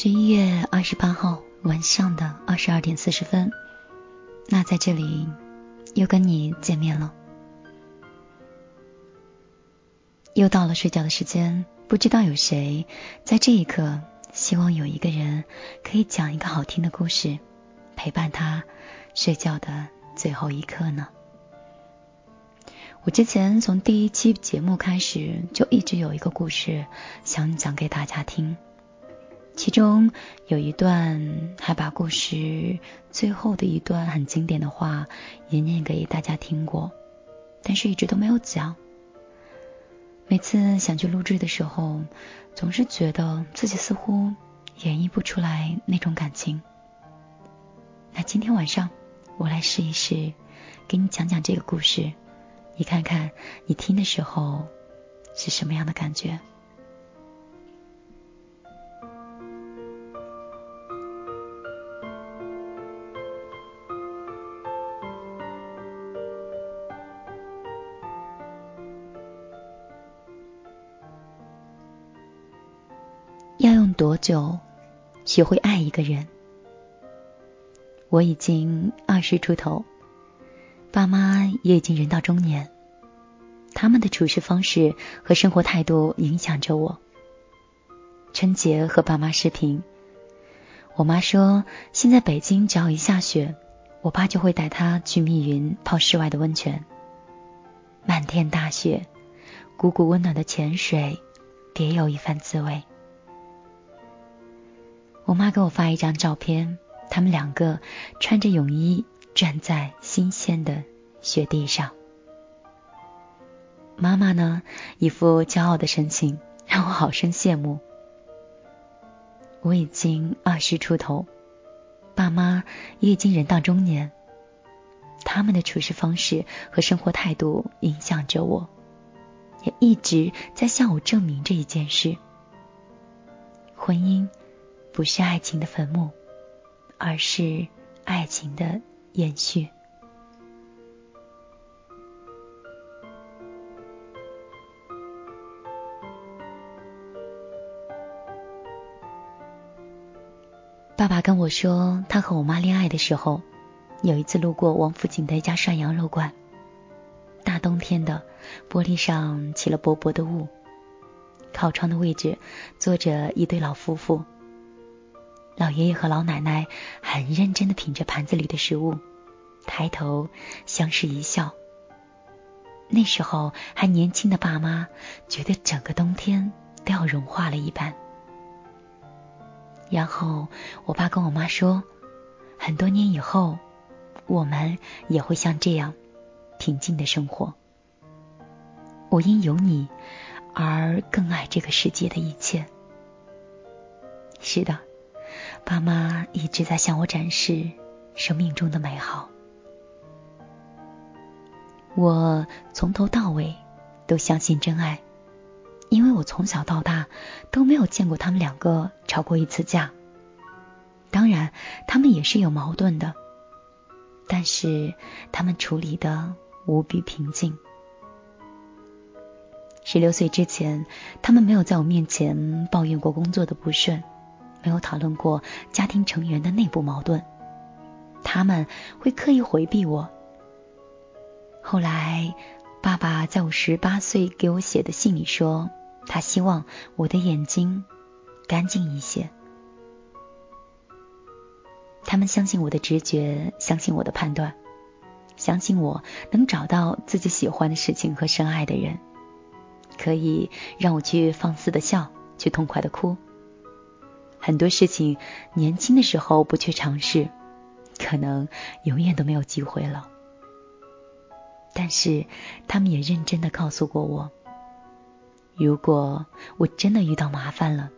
十一月二十八号晚上的二十二点四十分，那在这里又跟你见面了。又到了睡觉的时间，不知道有谁在这一刻希望有一个人可以讲一个好听的故事，陪伴他睡觉的最后一刻呢？我之前从第一期节目开始就一直有一个故事想讲给大家听，其中有一段还把故事最后的一段很经典的话也念给大家听过，但是一直都没有讲。每次想去录制的时候，总是觉得自己似乎演绎不出来那种感情。那今天晚上，我来试一试，给你讲讲这个故事，你看看你听的时候是什么样的感觉。学会爱一个人？我已经二十出头，爸妈也已经人到中年，他们的处事方式和生活态度影响着我。春节和爸妈视频，我妈说现在北京只要一下雪，我爸就会带她去密云泡室外的温泉。漫天大雪，汩汩温暖的泉水，别有一番滋味。我妈给我发一张照片，他们两个穿着泳衣站在新鲜的雪地上。妈妈呢，一副骄傲的神情，让我好生羡慕。我已经二十出头，爸妈也已经人到中年，他们的处事方式和生活态度影响着我，也一直在向我证明这一件事：婚姻。不是爱情的坟墓，而是爱情的延续。爸爸跟我说，他和我妈恋爱的时候，有一次路过王府井的一家涮羊肉馆，大冬天的，玻璃上起了薄薄的雾，靠窗的位置坐着一对老夫妇。老爷爷和老奶奶很认真的品着盘子里的食物，抬头相视一笑。那时候还年轻的爸妈觉得整个冬天都要融化了一般。然后我爸跟我妈说，很多年以后，我们也会像这样平静的生活。我因有你而更爱这个世界的一切。是的。爸妈一直在向我展示生命中的美好。我从头到尾都相信真爱，因为我从小到大都没有见过他们两个吵过一次架。当然，他们也是有矛盾的，但是他们处理的无比平静。十六岁之前，他们没有在我面前抱怨过工作的不顺。没有讨论过家庭成员的内部矛盾，他们会刻意回避我。后来，爸爸在我十八岁给我写的信里说，他希望我的眼睛干净一些。他们相信我的直觉，相信我的判断，相信我能找到自己喜欢的事情和深爱的人，可以让我去放肆的笑，去痛快的哭。很多事情，年轻的时候不去尝试，可能永远都没有机会了。但是，他们也认真的告诉过我，如果我真的遇到麻烦了，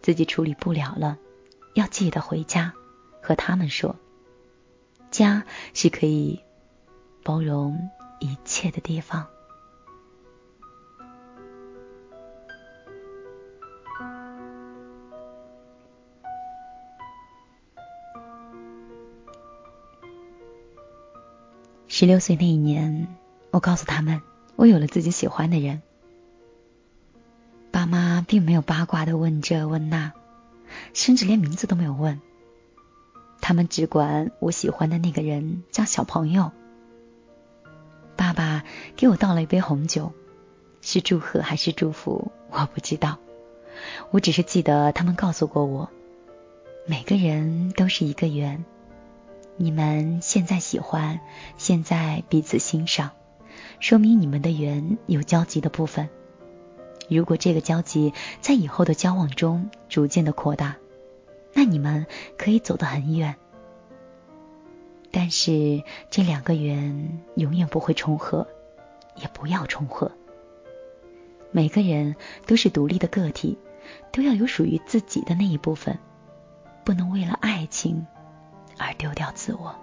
自己处理不了了，要记得回家，和他们说，家是可以包容一切的地方。十六岁那一年，我告诉他们，我有了自己喜欢的人。爸妈并没有八卦的问这问那，甚至连名字都没有问。他们只管我喜欢的那个人叫小朋友。爸爸给我倒了一杯红酒，是祝贺还是祝福，我不知道。我只是记得他们告诉过我，每个人都是一个圆。你们现在喜欢，现在彼此欣赏，说明你们的缘有交集的部分。如果这个交集在以后的交往中逐渐的扩大，那你们可以走得很远。但是这两个缘永远不会重合，也不要重合。每个人都是独立的个体，都要有属于自己的那一部分，不能为了爱情而丢掉自我，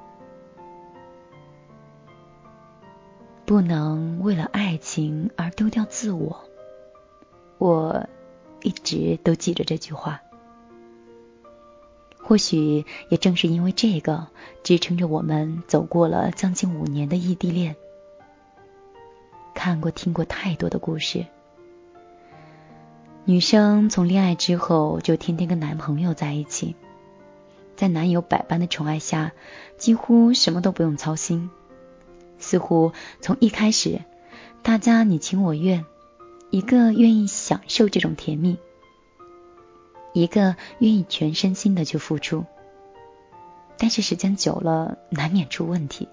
不能为了爱情而丢掉自我。我一直都记着这句话。或许也正是因为这个，支撑着我们走过了将近五年的异地恋。看过、听过太多的故事。女生从恋爱之后就天天跟男朋友在一起，在男友百般的宠爱下，几乎什么都不用操心，似乎从一开始，大家你情我愿。一个愿意享受这种甜蜜，一个愿意全身心的去付出，但是时间久了难免出问题，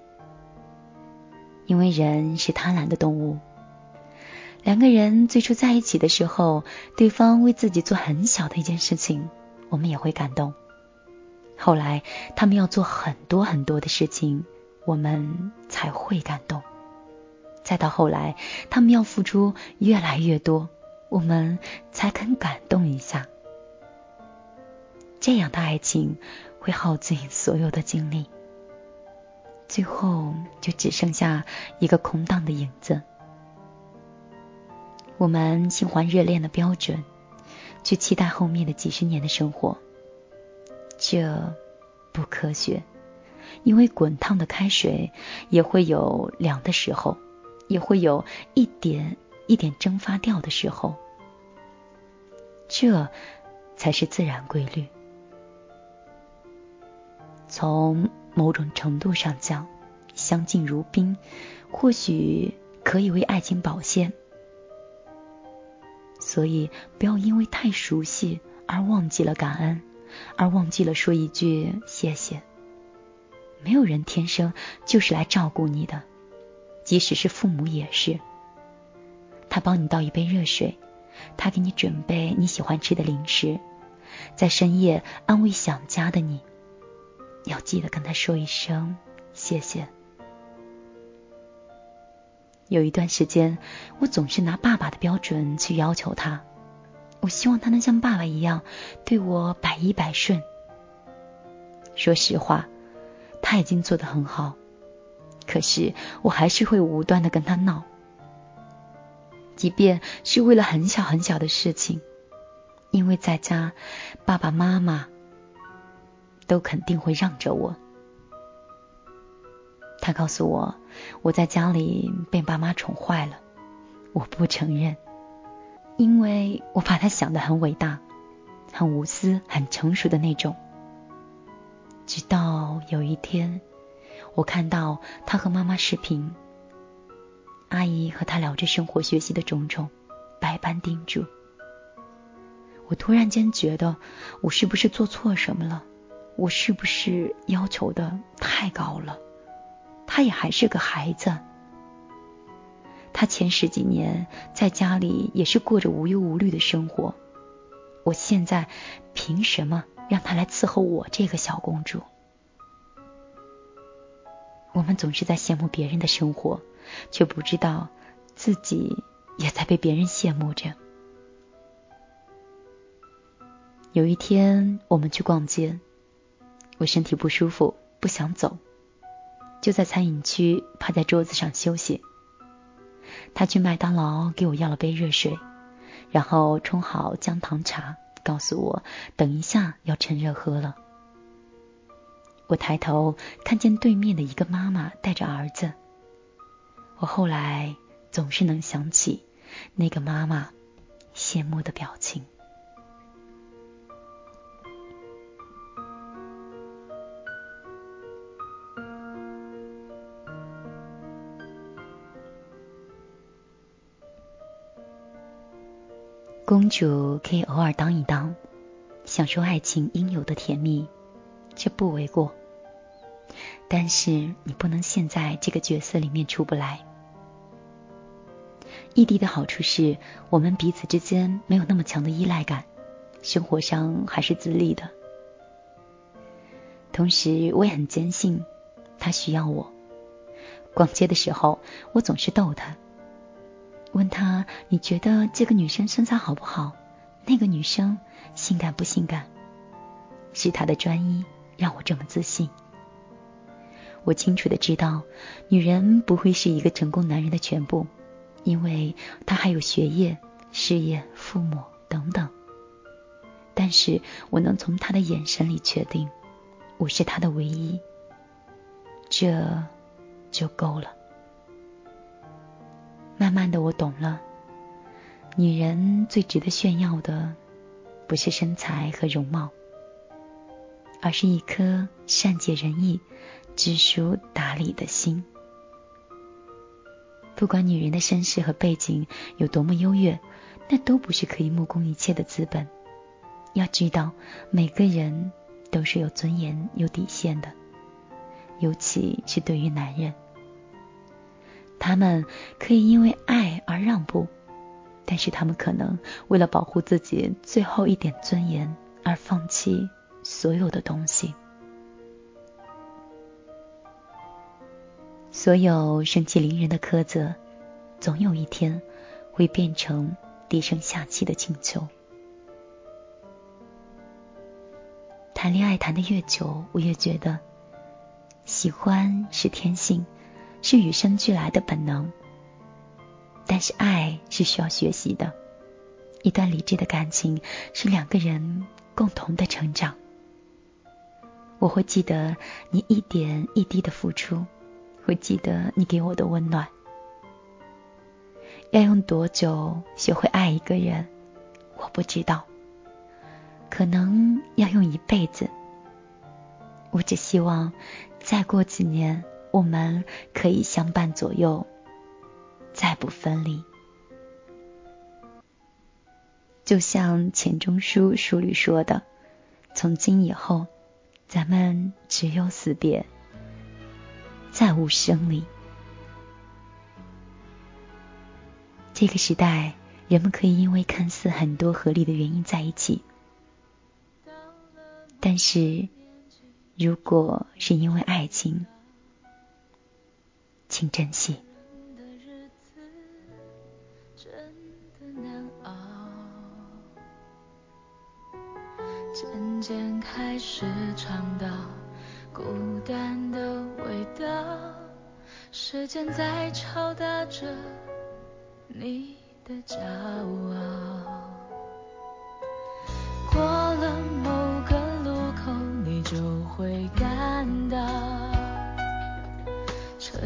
因为人是贪婪的动物。两个人最初在一起的时候，对方为自己做很小的一件事情，我们也会感动；后来他们要做很多很多的事情，我们才会感动。再到后来，他们要付出越来越多，我们才肯感动一下。这样的爱情会耗尽所有的精力，最后就只剩下一个空荡的影子。我们心怀热恋的标准，去期待后面的几十年的生活，这不科学，因为滚烫的开水也会有凉的时候。也会有一点一点蒸发掉的时候，这才是自然规律。从某种程度上讲，相敬如宾，或许可以为爱情保鲜。所以，不要因为太熟悉而忘记了感恩，而忘记了说一句谢谢。没有人天生就是来照顾你的。即使是父母也是，他帮你倒一杯热水，他给你准备你喜欢吃的零食，在深夜安慰想家的你，要记得跟他说一声谢谢。有一段时间，我总是拿爸爸的标准去要求他，我希望他能像爸爸一样对我百依百顺。说实话，他已经做得很好。可是我还是会无端的跟他闹，即便是为了很小很小的事情，因为在家爸爸妈妈都肯定会让着我。他告诉我，我在家里被爸妈宠坏了，我不承认，因为我把他想的很伟大、很无私、很成熟的那种。直到有一天。我看到他和妈妈视频，阿姨和他聊着生活、学习的种种，百般叮嘱。我突然间觉得，我是不是做错什么了？我是不是要求的太高了？他也还是个孩子，他前十几年在家里也是过着无忧无虑的生活，我现在凭什么让他来伺候我这个小公主？我们总是在羡慕别人的生活，却不知道自己也在被别人羡慕着。有一天，我们去逛街，我身体不舒服，不想走，就在餐饮区趴在桌子上休息。他去麦当劳给我要了杯热水，然后冲好姜糖茶，告诉我等一下要趁热喝了。我抬头看见对面的一个妈妈带着儿子，我后来总是能想起那个妈妈羡慕的表情。公主可以偶尔当一当，享受爱情应有的甜蜜，这不为过。但是你不能陷在这个角色里面出不来。异地的好处是我们彼此之间没有那么强的依赖感，生活上还是自立的。同时，我也很坚信他需要我。逛街的时候，我总是逗他，问他：“你觉得这个女生身材好不好？那个女生性感不性感？”是他的专一让我这么自信。我清楚的知道，女人不会是一个成功男人的全部，因为她还有学业、事业、父母等等。但是我能从他的眼神里确定，我是他的唯一，这就够了。慢慢的，我懂了，女人最值得炫耀的，不是身材和容貌，而是一颗善解人意。知书达理的心，不管女人的身世和背景有多么优越，那都不是可以目空一切的资本。要知道，每个人都是有尊严、有底线的，尤其是对于男人，他们可以因为爱而让步，但是他们可能为了保护自己最后一点尊严而放弃所有的东西。所有盛气凌人的苛责，总有一天会变成低声下气的请求。谈恋爱谈的越久，我越觉得，喜欢是天性，是与生俱来的本能。但是爱是需要学习的，一段理智的感情是两个人共同的成长。我会记得你一点一滴的付出。会记得你给我的温暖。要用多久学会爱一个人，我不知道。可能要用一辈子。我只希望再过几年，我们可以相伴左右，再不分离。就像钱钟书书里说的：“从今以后，咱们只有死别。”再无生离。这个时代，人们可以因为看似很多合理的原因在一起，但是如果是因为爱情，请珍惜。渐渐开始尝到。孤单的味道，时间在敲打着你的骄傲。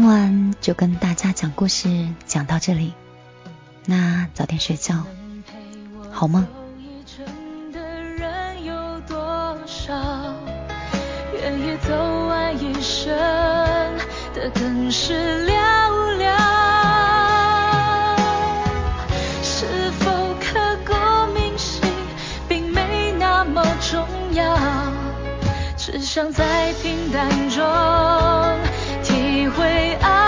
今晚就跟大家讲故事讲到这里，那早点睡觉，好梦。更是寥寥，是否刻骨铭心并没那么重要，只想在平淡中。会爱